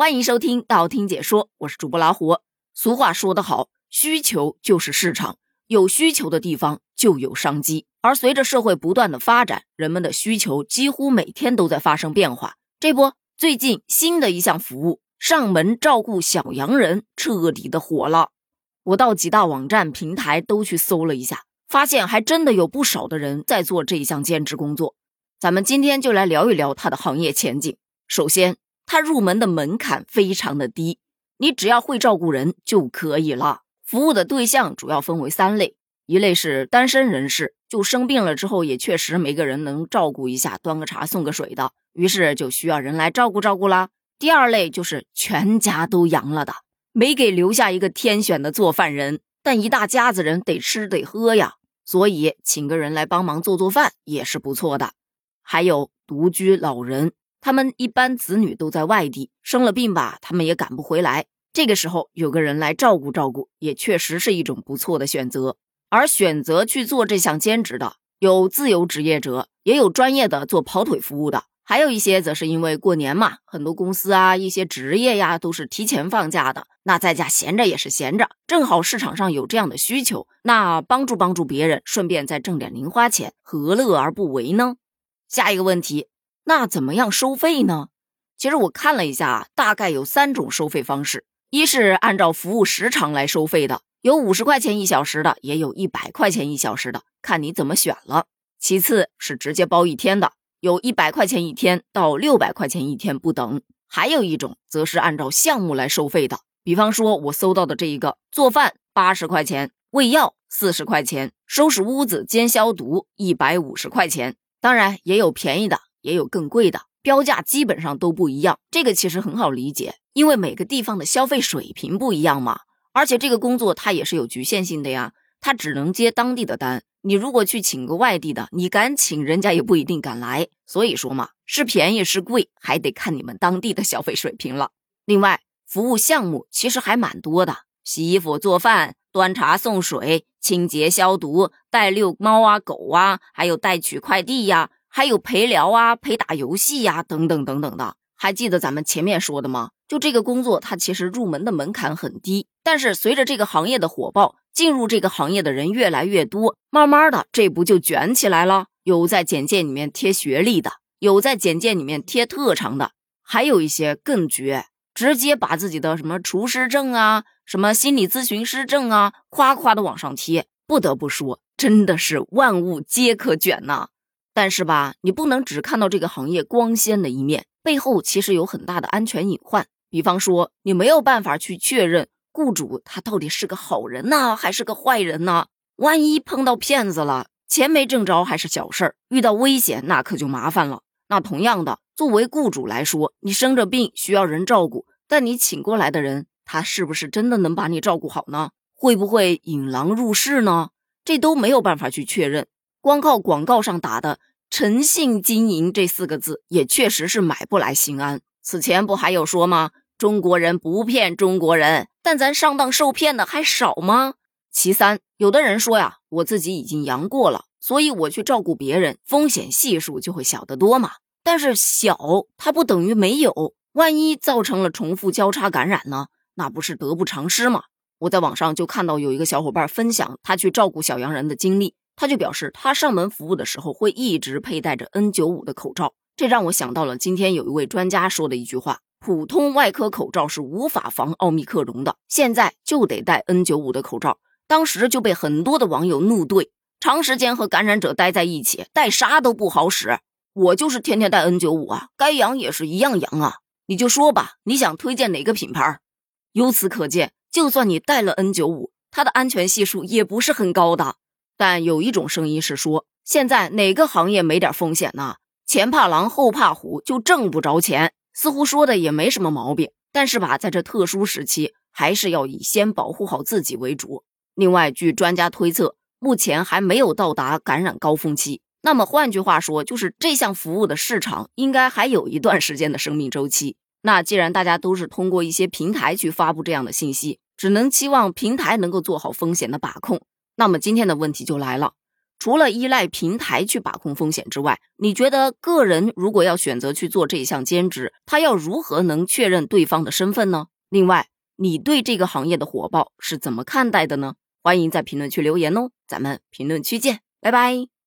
欢迎收听道听解说，我是主播老虎。俗话说得好，需求就是市场，有需求的地方就有商机。而随着社会不断的发展，人们的需求几乎每天都在发生变化。这不，最近新的一项服务——上门照顾小洋人，彻底的火了。我到几大网站平台都去搜了一下，发现还真的有不少的人在做这一项兼职工作。咱们今天就来聊一聊它的行业前景。首先，它入门的门槛非常的低，你只要会照顾人就可以了。服务的对象主要分为三类，一类是单身人士，就生病了之后也确实没个人能照顾一下，端个茶送个水的，于是就需要人来照顾照顾啦。第二类就是全家都阳了的，没给留下一个天选的做饭人，但一大家子人得吃得喝呀，所以请个人来帮忙做做饭也是不错的。还有独居老人。他们一般子女都在外地，生了病吧，他们也赶不回来。这个时候有个人来照顾照顾，也确实是一种不错的选择。而选择去做这项兼职的，有自由职业者，也有专业的做跑腿服务的，还有一些则是因为过年嘛，很多公司啊，一些职业呀都是提前放假的，那在家闲着也是闲着，正好市场上有这样的需求，那帮助帮助别人，顺便再挣点零花钱，何乐而不为呢？下一个问题。那怎么样收费呢？其实我看了一下，大概有三种收费方式：一是按照服务时长来收费的，有五十块钱一小时的，也有一百块钱一小时的，看你怎么选了；其次是直接包一天的，有一百块钱一天到六百块钱一天不等；还有一种则是按照项目来收费的，比方说我搜到的这一个，做饭八十块钱，喂药四十块钱，收拾屋子兼消毒一百五十块钱，当然也有便宜的。也有更贵的，标价基本上都不一样。这个其实很好理解，因为每个地方的消费水平不一样嘛。而且这个工作它也是有局限性的呀，它只能接当地的单。你如果去请个外地的，你敢请，人家也不一定敢来。所以说嘛，是便宜是贵，还得看你们当地的消费水平了。另外，服务项目其实还蛮多的，洗衣服、做饭、端茶送水、清洁消毒、带遛猫啊、狗啊，还有带取快递呀。还有陪聊啊，陪打游戏呀，等等等等的，还记得咱们前面说的吗？就这个工作，它其实入门的门槛很低，但是随着这个行业的火爆，进入这个行业的人越来越多，慢慢的，这不就卷起来了？有在简介里面贴学历的，有在简介里面贴特长的，还有一些更绝，直接把自己的什么厨师证啊，什么心理咨询师证啊，夸夸的往上贴。不得不说，真的是万物皆可卷呐。但是吧，你不能只看到这个行业光鲜的一面，背后其实有很大的安全隐患。比方说，你没有办法去确认雇主他到底是个好人呢，还是个坏人呢？万一碰到骗子了，钱没挣着还是小事儿，遇到危险那可就麻烦了。那同样的，作为雇主来说，你生着病需要人照顾，但你请过来的人，他是不是真的能把你照顾好呢？会不会引狼入室呢？这都没有办法去确认，光靠广告上打的。诚信经营这四个字也确实是买不来心安。此前不还有说吗？中国人不骗中国人，但咱上当受骗的还少吗？其三，有的人说呀，我自己已经阳过了，所以我去照顾别人，风险系数就会小得多嘛。但是小它不等于没有，万一造成了重复交叉感染呢？那不是得不偿失吗？我在网上就看到有一个小伙伴分享他去照顾小洋人的经历。他就表示，他上门服务的时候会一直佩戴着 N95 的口罩，这让我想到了今天有一位专家说的一句话：普通外科口罩是无法防奥密克戎的，现在就得戴 N95 的口罩。当时就被很多的网友怒怼，长时间和感染者待在一起，戴啥都不好使。我就是天天戴 N95 啊，该阳也是一样阳啊。你就说吧，你想推荐哪个品牌？由此可见，就算你戴了 N95，它的安全系数也不是很高的。但有一种声音是说，现在哪个行业没点风险呢？前怕狼后怕虎，就挣不着钱，似乎说的也没什么毛病。但是吧，在这特殊时期，还是要以先保护好自己为主。另外，据专家推测，目前还没有到达感染高峰期。那么换句话说，就是这项服务的市场应该还有一段时间的生命周期。那既然大家都是通过一些平台去发布这样的信息，只能期望平台能够做好风险的把控。那么今天的问题就来了，除了依赖平台去把控风险之外，你觉得个人如果要选择去做这项兼职，他要如何能确认对方的身份呢？另外，你对这个行业的火爆是怎么看待的呢？欢迎在评论区留言哦，咱们评论区见，拜拜。